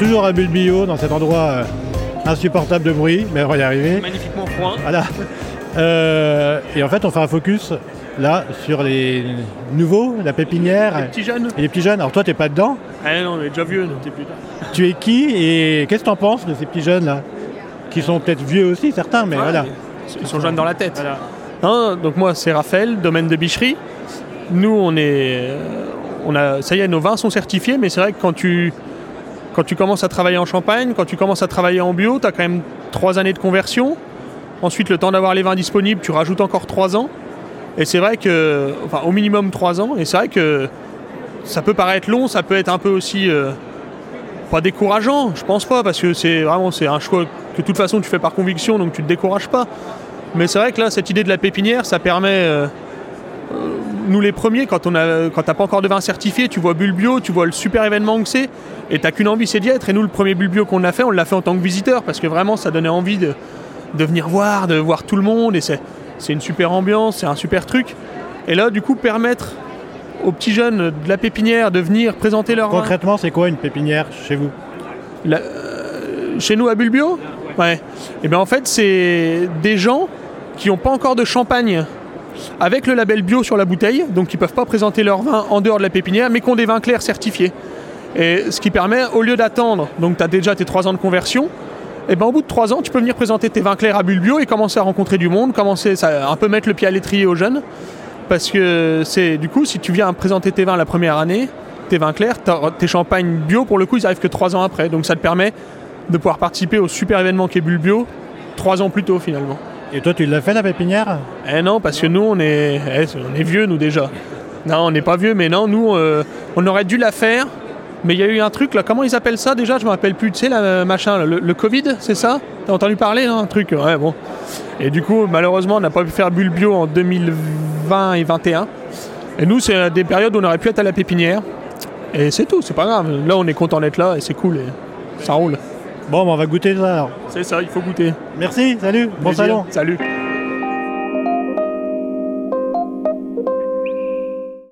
toujours à Bulle Bio, dans cet endroit euh, insupportable de bruit, mais on va y arriver. Magnifiquement froid. Voilà. Euh, et en fait, on fait un focus là sur les nouveaux, la pépinière Les petits jeunes. et les petits jeunes. Alors toi, t'es pas dedans. Ah non, on est déjà vieux, t'es putain. Tu es qui et qu'est-ce que t'en penses de ces petits jeunes là? Qui sont peut-être vieux aussi, certains, mais Ouais, voilà. Ils sont jeunes dans la tête. Non, donc moi, c'est Raphaël, domaine de bicherie. Nous, on est. euh, On a, ça y est, nos vins sont certifiés, mais c'est vrai que quand tu, quand tu commences à travailler en Champagne, quand tu commences à travailler en bio, tu as quand même trois années de conversion. Ensuite, le temps d'avoir les vins disponibles, tu rajoutes encore trois ans. Et c'est vrai que. Enfin, au minimum trois ans. Et c'est vrai que ça peut paraître long, ça peut être un peu aussi. euh, pas décourageant, je pense pas, parce que c'est vraiment c'est un choix que de toute façon tu fais par conviction, donc tu te décourages pas. Mais c'est vrai que là, cette idée de la pépinière, ça permet, euh, nous les premiers, quand on a, quand t'as pas encore de vin certifié, tu vois Bulbio, tu vois le super événement que c'est, et t'as qu'une envie, c'est d'y être. Et nous, le premier Bulbio qu'on a fait, on l'a fait en tant que visiteur, parce que vraiment, ça donnait envie de, de venir voir, de voir tout le monde, et c'est, c'est une super ambiance, c'est un super truc. Et là, du coup, permettre aux petits jeunes de la pépinière de venir présenter leur vin. Concrètement, c'est quoi une pépinière chez vous? La- euh, chez nous à Bulbio? Ouais. Et bien en fait, c'est des gens qui n'ont pas encore de champagne avec le label bio sur la bouteille, donc qui ne peuvent pas présenter leur vin en dehors de la pépinière, mais qui ont des vins clairs certifiés. Et ce qui permet, au lieu d'attendre, donc tu as déjà tes 3 ans de conversion, et ben au bout de 3 ans, tu peux venir présenter tes vins clairs à Bulbio et commencer à rencontrer du monde, commencer ça, un peu mettre le pied à l'étrier aux jeunes. Parce que c'est du coup, si tu viens présenter tes vins la première année, tes vins clairs, tes champagnes bio, pour le coup, ils arrivent que 3 ans après. Donc ça te permet de pouvoir participer au super événement qui est Bulbio 3 ans plus tôt finalement. Et toi, tu l'as fait la pépinière? Eh non, parce que nous, on est, eh, on est vieux, nous déjà. Non, on n'est pas vieux, mais non, nous, euh, on aurait dû la faire. Mais il y a eu un truc là, comment ils appellent ça déjà? Je me rappelle plus, tu sais, la machin, là, le, Covid, c'est ça? T'as entendu parler, non Un truc, ouais, bon. Et du coup, malheureusement, on n'a pas pu faire Bulbio en 2020 et 2021. Et nous, c'est des périodes où on aurait pu être à la pépinière. Et c'est tout, c'est pas grave. Là, on est content d'être là et c'est cool et ça roule. Bon, bah, on va goûter ça alors. C'est ça, il faut goûter. Merci, salut, bon salon. Salut.